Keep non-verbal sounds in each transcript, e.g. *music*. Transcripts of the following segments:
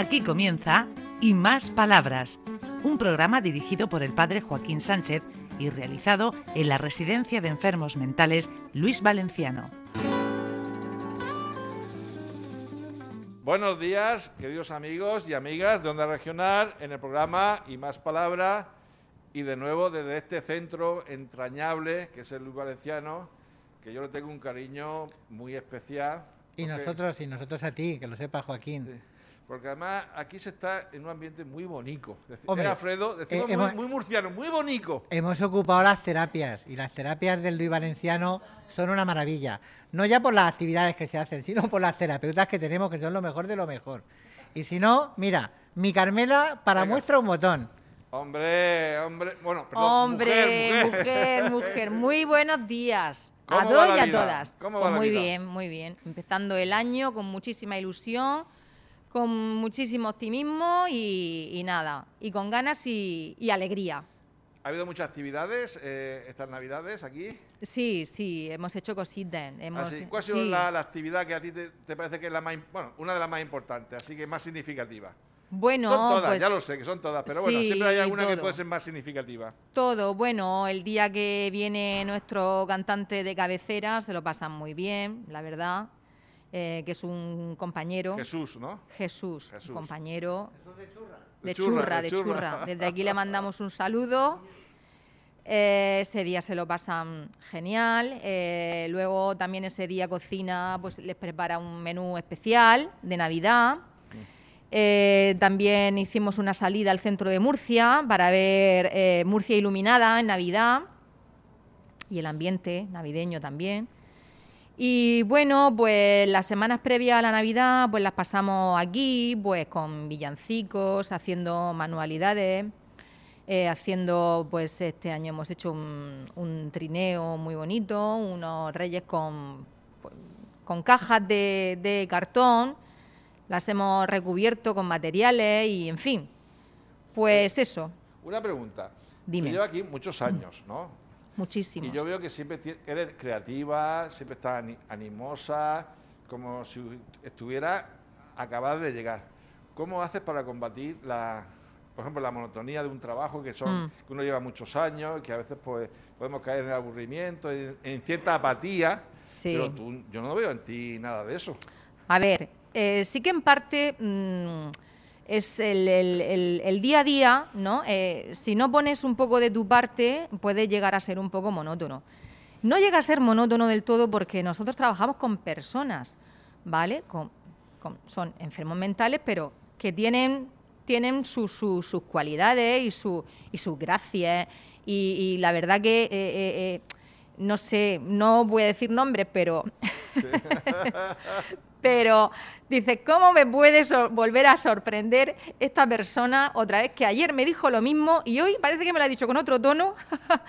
Aquí comienza Y Más Palabras, un programa dirigido por el padre Joaquín Sánchez y realizado en la Residencia de Enfermos Mentales Luis Valenciano. Buenos días, queridos amigos y amigas de Onda Regional, en el programa Y Más Palabras, y de nuevo desde este centro entrañable que es el Luis Valenciano, que yo le tengo un cariño muy especial. Y nosotros, y nosotros a ti, que lo sepa Joaquín. Sí, Porque además aquí se está en un ambiente muy bonito. Hombre, eh, Alfredo, decimos eh, muy, hemos- muy murciano, muy bonito. Hemos ocupado las terapias y las terapias del Luis Valenciano son una maravilla. No ya por las actividades que se hacen, sino por las terapeutas que tenemos, que son lo mejor de lo mejor. Y si no, mira, mi Carmela para Venga. muestra un botón. Hombre, hombre, bueno, perdón, Hombre, mujer, mujer, mujer, *laughs* Muy buenos días a ¿Cómo todos y a todas. ¿Cómo va Pues la muy vida? bien, muy bien. Empezando el año con muchísima ilusión, con muchísimo optimismo y, y nada, y con ganas y, y alegría. Ha habido muchas actividades eh, estas navidades aquí. Sí, sí, hemos hecho cositas. Hemos, Así, ¿Cuál ha sido sí. la, la actividad que a ti te, te parece que es la más, bueno, una de las más importantes, así que más significativa? Bueno, son todas, pues ya lo sé que son todas, pero bueno, sí, siempre hay alguna que todo. puede ser más significativa. todo. Bueno, el día que viene nuestro cantante de cabecera se lo pasan muy bien, la verdad, eh, que es un compañero. Jesús, ¿no? Jesús, Jesús. compañero De de churra, churra, de de churra. churra. Desde aquí le mandamos un saludo. Eh, ese día se lo pasan genial. Eh, luego también ese día cocina, pues les prepara un menú especial de Navidad. Eh, también hicimos una salida al centro de Murcia para ver eh, Murcia iluminada en Navidad y el ambiente navideño también. Y bueno, pues las semanas previas a la Navidad, pues las pasamos aquí, pues con villancicos, haciendo manualidades, eh, haciendo, pues este año hemos hecho un, un trineo muy bonito, unos reyes con, pues, con cajas de, de cartón, las hemos recubierto con materiales y en fin, pues eso, Una pregunta. Dime. Tú llevas aquí muchos años, ¿no? Muchísimo. Y yo veo que siempre eres creativa, siempre estás ani- animosa, como si estuviera acabada de llegar. ¿Cómo haces para combatir la, por ejemplo, la monotonía de un trabajo que son Mm. que uno lleva muchos años y que a veces pues podemos caer en el aburrimiento, en, en cierta apatía? Sí. Pero tú, yo no veo en ti nada de eso. A ver, eh, sí que en parte mm, es el, el- el- día a día, ¿no? Eh, si no pones un poco de tu parte, puede llegar a ser un poco monótono. No llega a ser monótono del todo porque nosotros trabajamos con personas, ¿vale? Con- son enfermos mentales, pero que tienen, tienen su- su- sus cualidades y, su, y sus gracias. Y, la verdad que, eh, eh, no sé, no voy a decir nombres, pero *laughs* pero dice, ¿cómo me puede volver a sorprender esta persona otra vez que ayer me dijo lo mismo y hoy parece que me lo ha dicho con otro tono,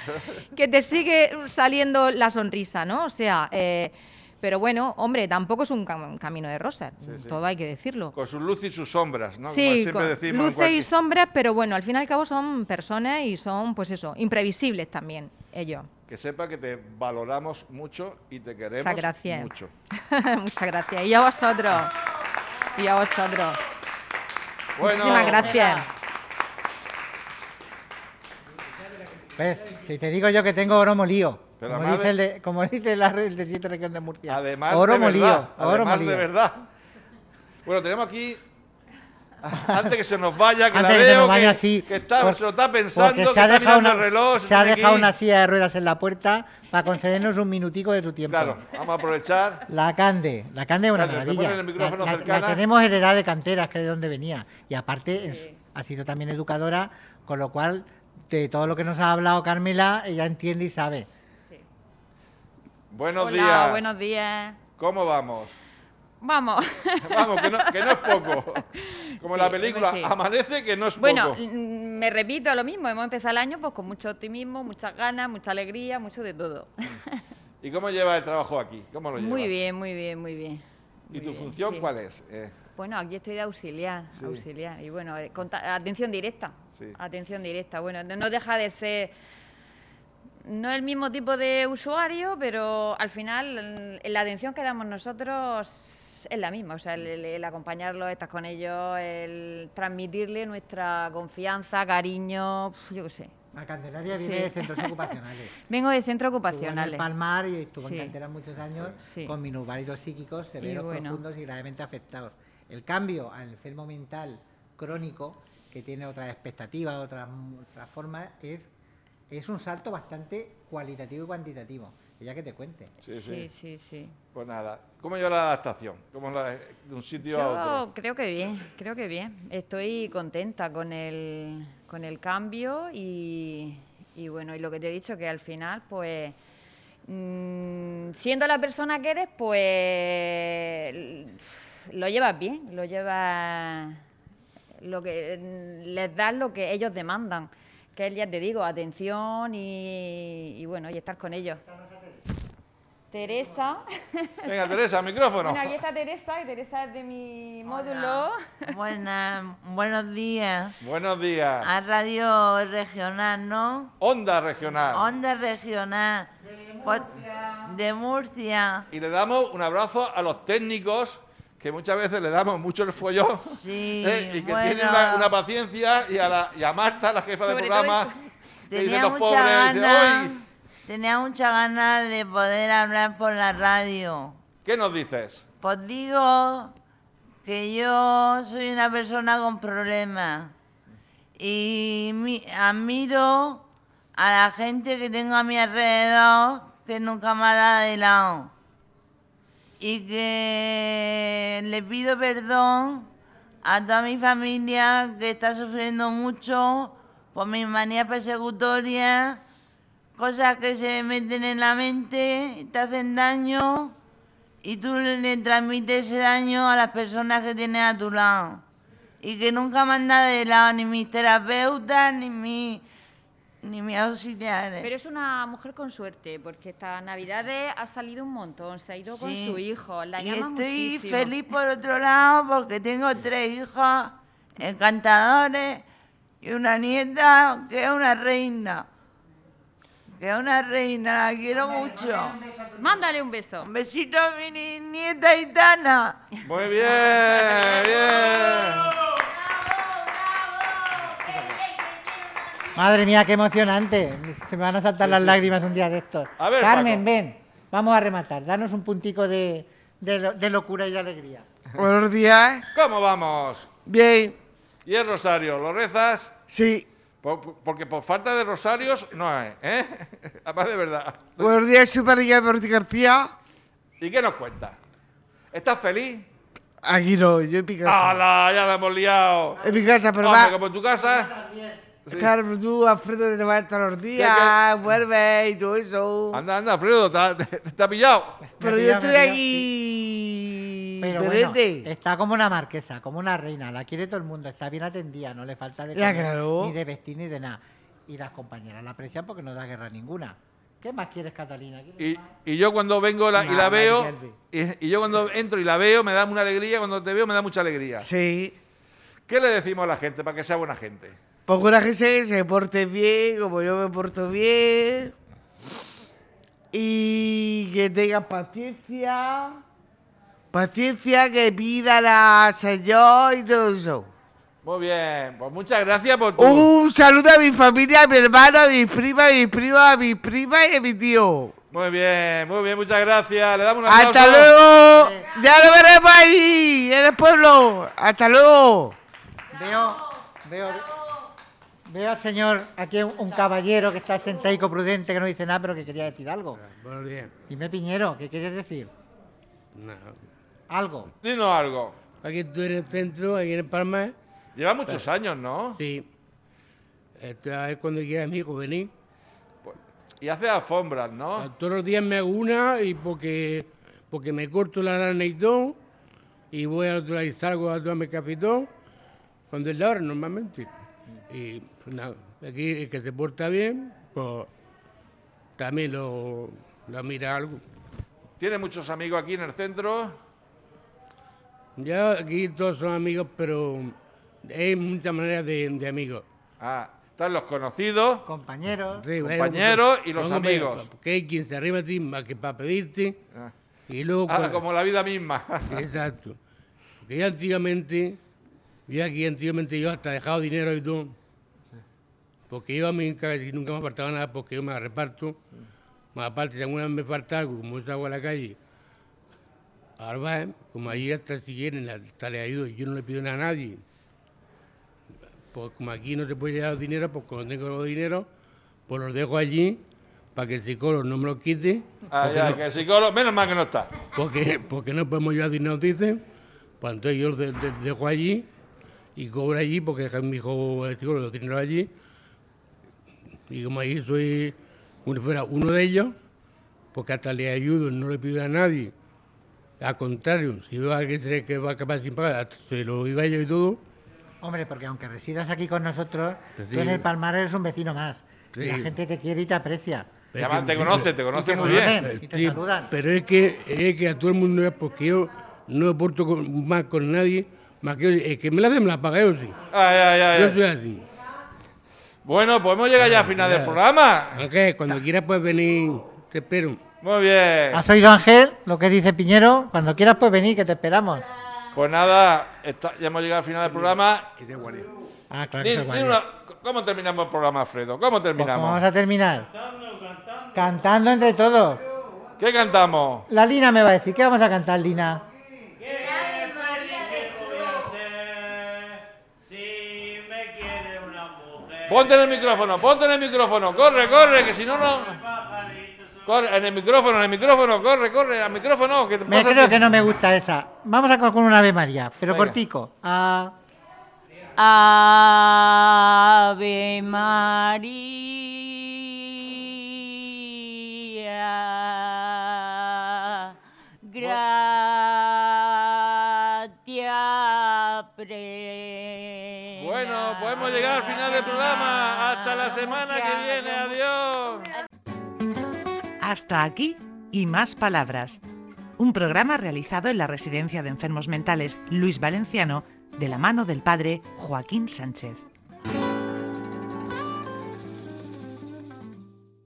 *laughs* que te sigue saliendo la sonrisa, ¿no? O sea, eh, pero bueno, hombre, tampoco es un cam- camino de rosas, Sí, sí. todo hay que decirlo. Con sus luces y sus sombras, ¿no? Como Sí, siempre con luces y sombras, pero bueno, al fin y al cabo son personas y son, pues eso, imprevisibles también ellos. Que sepa que te valoramos mucho y te queremos Muchas gracias. mucho. *laughs* Muchas gracias. Y a vosotros. Y a vosotros. Bueno, Muchísimas gracias. ¿Ves? Si te digo yo que tengo oro molío. Pero Como además dice, el de, como dice la red del siete región de Murcia. Además oro de molío. verdad, oro además molío. de verdad. Bueno, tenemos aquí, antes que se nos vaya, que Antes la que se veo nos vaya, que, sí, que está, por- se lo está pensando, que se ha dejado, una, el reloj, se ha dejado una silla de ruedas en la puerta para concedernos un minutico de su tiempo. Claro, vamos a aprovechar. La Cande, la Cande es una maravilla. pones el micrófono la, la- la tenemos heredada de canteras, que es de donde venía. Y aparte es- ha sido también educadora, con lo cual de todo lo que nos ha hablado Carmela, ella entiende y sabe. Buenos Hola, días. buenos días. ¿Cómo vamos? Vamos. *laughs* Vamos, que no, que no es poco. Como Sí, la película sí. Amanece, que no es Bueno, poco. mm, me repito lo mismo. Hemos empezado el año pues con mucho optimismo, muchas ganas, mucha alegría, mucho de todo. ¿Y cómo llevas el trabajo aquí? ¿Cómo lo llevas? Muy bien, muy bien, muy bien. ¿Y Muy tu bien, función sí. cuál es? Eh, Bueno, aquí estoy de auxiliar, auxiliar. Y bueno, eh, atención directa. Sí. Atención directa. Bueno, no- no deja de ser no el mismo tipo de usuario, pero al final mm, la atención que damos nosotros es la misma, o sea, el, el- el acompañarlos, estar con ellos, el transmitirle nuestra confianza, cariño, yo qué sé. La Candelaria Sí. viene de centros *laughs* ocupacionales. Vengo de centros Estuvo en el ocupacionales. Palmar y estuvo Sí. en cantera muchos años Sí. con minusválidos psíquicos severos, bueno. profundos y gravemente afectados. El cambio al enfermo mental crónico, que tiene otras expectativas, otras, otras formas, es, es un salto bastante cualitativo y cuantitativo. Ya que te cuente. Sí, sí. Sí, sí, sí. Pues nada. ¿Cómo lleva la adaptación? ¿Cómo la, de un sitio a otro? creo que bien, creo que bien. Estoy contenta con el, con el cambio y, y bueno, y lo que te he dicho, que al final, pues, mm, siendo la persona que eres, pues, lo llevas bien, lo llevas, lo que les das lo que ellos demandan, que es, ya te digo, atención y, y bueno, y estar con ellos. Teresa. *laughs* Venga, Teresa, micrófono. Bueno, aquí está Teresa, y Teresa es de mi módulo. *laughs* Buenas, buenos días. Buenos días. A Radio Regional, ¿no? Onda regional. Onda Regional. Pues, De Murcia. Y le damos un abrazo a los técnicos, que muchas veces le damos mucho el follón. *laughs* Sí, *laughs* ¿eh? Y que bueno. tienen una, una paciencia. Y a, la, y a Marta, la jefa del programa, que dice los pobres. dice, ganas, "Uy". tenía mucha ganas de poder hablar por la radio. ¿Qué nos dices? Pues digo que yo soy una persona con problemas y mi- admiro a la gente que tengo a mi alrededor que nunca me ha dado de lado y que le pido perdón a toda mi familia que está sufriendo mucho por mis manías persecutorias, cosas que se meten en la mente, te hacen daño y tú le transmites ese daño a las personas que tienes a tu lado. Y que nunca me han dado de lado ni mis terapeutas ni, mi, ni mis auxiliares. Pero es una mujer con suerte, porque esta Navidades ha salido un montón, se ha ido con su hijo, la y llama estoy muchísimo. feliz por otro lado porque tengo tres hijos encantadores y una nieta que es una reina. Que es una reina, la quiero mucho. Mándale un beso. Un besito a mi ni- nieta gitana. Muy bien, bien. Madre mía, qué emocionante. Se me van a saltar las lágrimas un día de estos. A ver, Carmen, Paco. ven. Vamos a rematar. Danos un puntico de, de lo- de locura y de alegría. Buenos días. ¿Cómo vamos? Bien. ¿Y el rosario? ¿Lo rezas? Sí. Por- por- porque por falta de rosarios no hay, ¿eh? *laughs* Además de verdad. Buenos días, Super Berti García. ¿Y qué nos cuenta? ¿Estás feliz? Aquí no, yo en mi casa. ¡Hala! Ya la hemos liado. En mi casa, pero Hombre, va. como en tu casa. Sí. Claro, pero tú, Alfredo, te vas todos los días, vuelve y todo eso. Anda, anda, Alfredo, ¿te, te, te ha pillado? Pero yo estoy aquí. Pero bueno, está como una marquesa, como una reina. La quiere todo el mundo. Está bien atendida. No le falta de comer, claro. ni de vestir, ni de nada. Y las compañeras la aprecian porque no da guerra ninguna. ¿Qué más quieres, Catalina? ¿Quieres Y, más? y yo cuando vengo la- y la veo, y, y yo cuando entro y la veo, me da una alegría. Cuando te veo, me da mucha alegría. Sí. ¿Qué le decimos a la gente para que sea buena gente? Pongo una gente que se porte bien, como yo me porto bien. Y que tenga paciencia. Paciencia, que pida al Señor y todo eso. Muy bien, pues muchas gracias por tu... Un saludo a mi familia, a mi hermano, a mi prima, a mi prima, a mi prima y a mi tío. Muy bien, muy bien, muchas gracias. Le damos un aplauso. ¡Hasta luego! ¡Ya lo veremos ahí, en el pueblo! ¡Hasta luego! Veo, veo, veo al señor, aquí un, un caballero que está sentaico prudente, que no dice nada, pero que quería decir algo. Buenos días. Dime, Piñero, ¿qué quieres decir? Algo. Dinos algo. Aquí estoy en el centro, aquí en el Palma. Lleva muchos años, ¿no? Sí. Esta es cuando quiera mi hijo venir. Y hace alfombras, ¿no? Todos los días me hago una y porque, porque me corto la lana y todo, y voy al otro lado y salgo a tomarme cafetón, cuando es la hora normalmente. Y pues nada, aquí el que se porta bien, pues también lo, lo mira algo. Tiene muchos amigos aquí en el centro. Ya aquí todos son amigos, pero hay muchas maneras de, de amigos. Ah, están los conocidos. Compañeros. Sí, Compañeros y los amigos. Porque hay quien se arriba a ti más que para pedirte. Ah. Y luego... Ah, como la vida misma. *laughs* Exacto. Porque ya antiguamente, ya aquí antiguamente yo hasta dejado dinero y todo. Porque yo a mí nunca me faltaba nada porque yo me la reparto. Más aparte, si alguna vez me falta algo, como yo salgo a la calle, al bar, como allí hasta si quieren, hasta le ayudo, yo no le pido nada a nadie. Pues como aquí no se puede llevar dinero, pues cuando tengo los dinero, pues los dejo allí para que el psicólogo no me los quite. Ah, ya, no- que el psicólogo, menos mal que no está. porque, porque no podemos llevar dinero, dicen. Pues entonces yo los de- de- dejo allí y cobro allí porque mi hijo los dinero allí. Y como ahí soy como si fuera uno de ellos, porque hasta le ayudo, no le pido a nadie. Al contrario, si veo a alguien que que va a acabar sin pagar, hasta se lo digo a ellos y todo. Hombre, porque aunque residas aquí con nosotros, Pues tú sí. en el Palmar eres un vecino más. Y la Sí. gente te quiere y te aprecia. Ya más te conoce, te conoce muy bien. Y te Sí, saludan. Pero es que, es que a todo el mundo es porque yo no me porto con- más con nadie, más que el que me la hace me la paga yo sí. Ay, ay, ay, Yo ay. soy así. Bueno, pues hemos llegado ya al final del programa. Aunque cuando quieras puedes venir, te espero. Muy bien. ¿Has oído, Ángel, lo que dice Piñero? Cuando quieras, pues venir, que te esperamos. Pues nada, está- ya hemos llegado al final del programa. Ah, claro Di- que se di una- ¿Cómo terminamos el programa, Alfredo? ¿Cómo Pues, ¿cómo terminamos? vamos a terminar? Cantando entre todos. ¿Qué cantamos? La Lina me va a decir, ¿qué vamos a cantar, Lina? Ponte en el micrófono, ponte en el micrófono. Corre, corre, que si no, no. Corre, en el micrófono, en el micrófono, corre, corre, al micrófono. Que te Me pasa creo que no me gusta esa. Vamos a con una Ave María, pero Venga. cortico. Ah, Ave María, gratia Bueno, podemos llegar al final del programa. Hasta la semana que viene. Adiós. Hasta aquí y más palabras. Un programa realizado en la Residencia de Enfermos Mentales Luis Valenciano de la mano del padre Joaquín Sánchez.